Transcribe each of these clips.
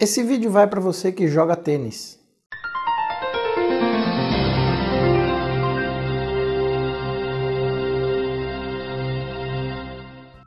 Esse vídeo vai para você que joga tênis.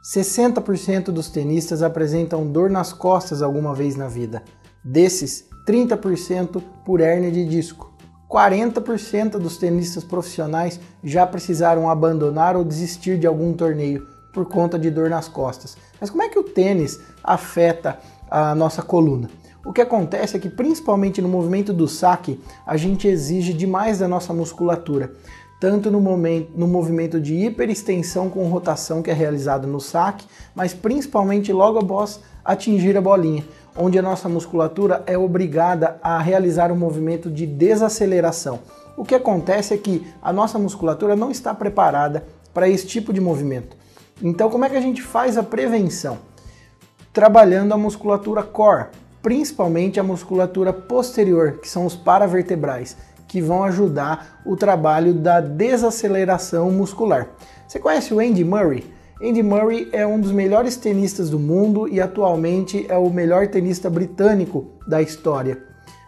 Sessenta por cento dos tenistas apresentam dor nas costas alguma vez na vida. Desses, 30% por hérnia de disco. 40% dos tenistas profissionais já precisaram abandonar ou desistir de algum torneio por conta de dor nas costas. Mas como é que o tênis afeta a nossa coluna? O que acontece é que, principalmente no movimento do saque, a gente exige demais da nossa musculatura, tanto no, momento, no movimento de hiperextensão com rotação que é realizado no saque, mas principalmente logo após atingir a bolinha, onde a nossa musculatura é obrigada a realizar um movimento de desaceleração. O que acontece é que a nossa musculatura não está preparada para esse tipo de movimento. Então, como é que a gente faz a prevenção? Trabalhando a musculatura core, principalmente a musculatura posterior, que são os paravertebrais, que vão ajudar o trabalho da desaceleração muscular. Você conhece o Andy Murray? Andy Murray é um dos melhores tenistas do mundo e atualmente é o melhor tenista britânico da história.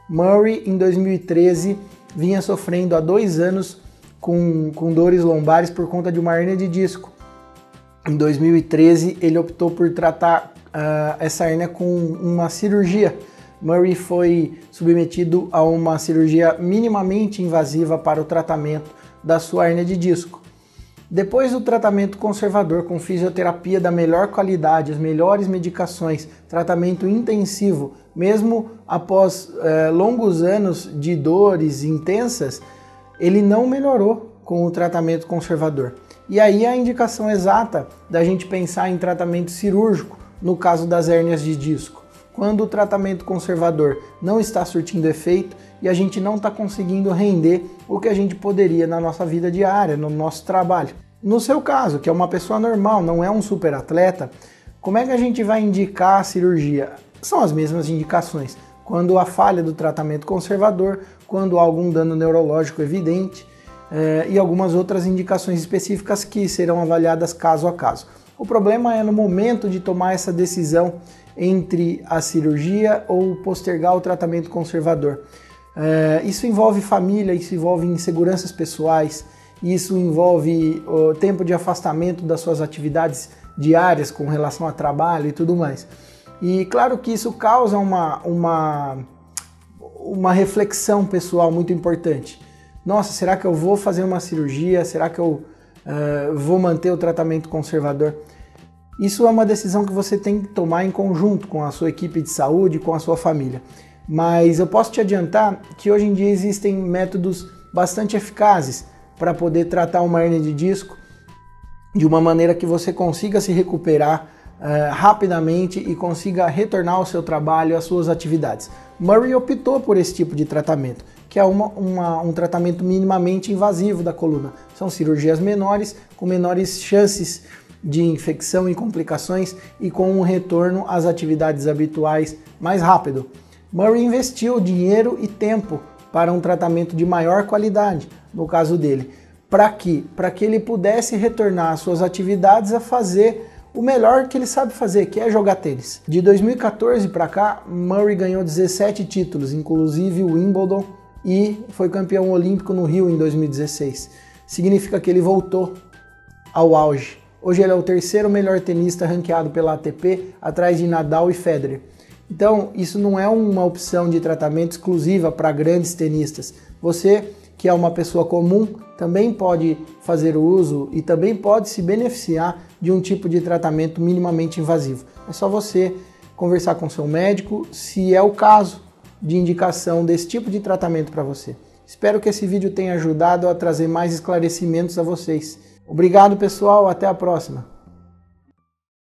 Murray, em 2013, vinha sofrendo há dois anos com, com dores lombares por conta de uma hernia de disco. Em 2013, ele optou por tratar uh, essa hernia com uma cirurgia. Murray foi submetido a uma cirurgia minimamente invasiva para o tratamento da sua hernia de disco. Depois do tratamento conservador com fisioterapia da melhor qualidade, as melhores medicações, tratamento intensivo, mesmo após eh, longos anos de dores intensas, ele não melhorou com o tratamento conservador. E aí a indicação exata da gente pensar em tratamento cirúrgico no caso das hérnias de disco. Quando o tratamento conservador não está surtindo efeito e a gente não está conseguindo render o que a gente poderia na nossa vida diária, no nosso trabalho. No seu caso, que é uma pessoa normal, não é um super atleta, como é que a gente vai indicar a cirurgia? São as mesmas indicações. Quando a falha do tratamento conservador, quando há algum dano neurológico evidente eh, e algumas outras indicações específicas que serão avaliadas caso a caso. O problema é no momento de tomar essa decisão entre a cirurgia ou postergar o tratamento conservador. É, isso envolve família, isso envolve inseguranças pessoais, isso envolve o tempo de afastamento das suas atividades diárias com relação a trabalho e tudo mais. E claro que isso causa uma, uma, uma reflexão pessoal muito importante. Nossa, será que eu vou fazer uma cirurgia? Será que eu uh, vou manter o tratamento conservador. Isso é uma decisão que você tem que tomar em conjunto com a sua equipe de saúde, com a sua família. Mas eu posso te adiantar que hoje em dia existem métodos bastante eficazes para poder tratar uma hernia de disco de uma maneira que você consiga se recuperar uh, rapidamente e consiga retornar ao seu trabalho, às suas atividades. Murray optou por esse tipo de tratamento que é uma, uma, um tratamento minimamente invasivo da coluna. São cirurgias menores, com menores chances de infecção e complicações e com um retorno às atividades habituais mais rápido. Murray investiu dinheiro e tempo para um tratamento de maior qualidade, no caso dele. Para que? Para que ele pudesse retornar às suas atividades a fazer o melhor que ele sabe fazer, que é jogar tênis. De 2014 para cá, Murray ganhou 17 títulos, inclusive o Wimbledon, e foi campeão olímpico no Rio em 2016. Significa que ele voltou ao auge. Hoje ele é o terceiro melhor tenista ranqueado pela ATP, atrás de Nadal e Federer. Então, isso não é uma opção de tratamento exclusiva para grandes tenistas. Você, que é uma pessoa comum, também pode fazer uso e também pode se beneficiar de um tipo de tratamento minimamente invasivo. É só você conversar com seu médico, se é o caso, de indicação desse tipo de tratamento para você. Espero que esse vídeo tenha ajudado a trazer mais esclarecimentos a vocês. Obrigado, pessoal. Até a próxima.